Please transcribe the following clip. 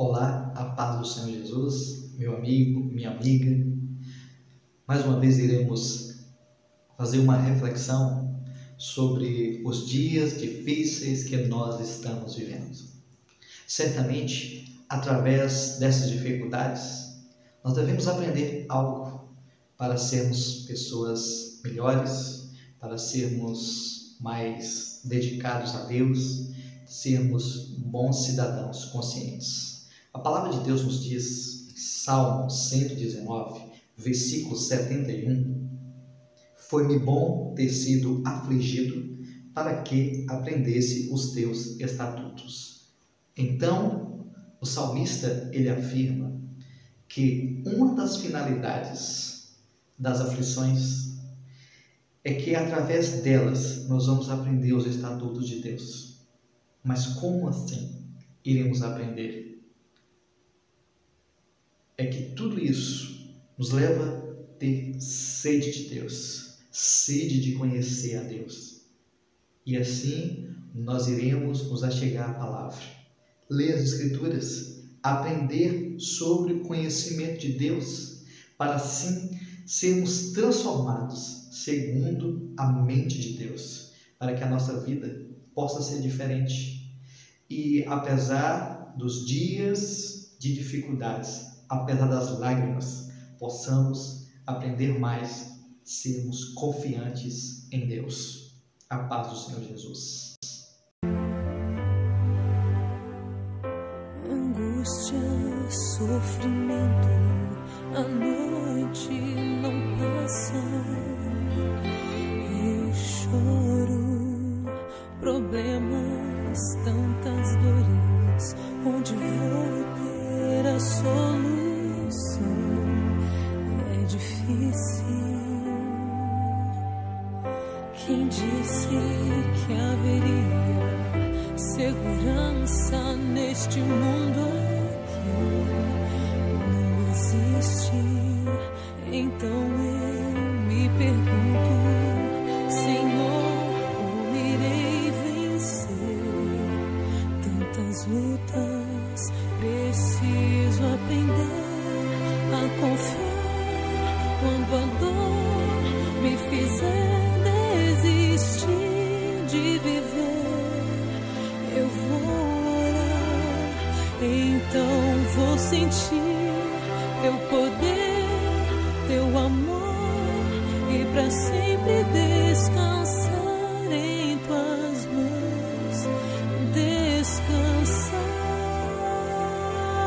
Olá, a paz do Senhor Jesus, meu amigo, minha amiga. Mais uma vez iremos fazer uma reflexão sobre os dias difíceis que nós estamos vivendo. Certamente, através dessas dificuldades, nós devemos aprender algo para sermos pessoas melhores, para sermos mais dedicados a Deus, sermos bons cidadãos conscientes. A palavra de Deus nos diz, Salmo 119, versículo 71, Foi-me bom ter sido afligido para que aprendesse os teus estatutos. Então, o salmista ele afirma que uma das finalidades das aflições é que através delas nós vamos aprender os estatutos de Deus. Mas como assim iremos aprender? É que tudo isso nos leva a ter sede de Deus, sede de conhecer a Deus. E assim nós iremos nos achegar à palavra, ler as Escrituras, aprender sobre o conhecimento de Deus, para assim sermos transformados segundo a mente de Deus, para que a nossa vida possa ser diferente. E apesar dos dias de dificuldades, apesar das lágrimas, possamos aprender mais, sermos confiantes em Deus. A paz do Senhor Jesus. Angústia, sofrimento, a noite não passa. Eu choro, problemas, tantas dores, onde vou ter a solução? Quem disse que haveria segurança neste mundo aqui? Não existe. Então eu me pergunto, Senhor, como irei vencer tantas lutas? Preciso aprender Então vou sentir teu poder, teu amor e para sempre descansar em tua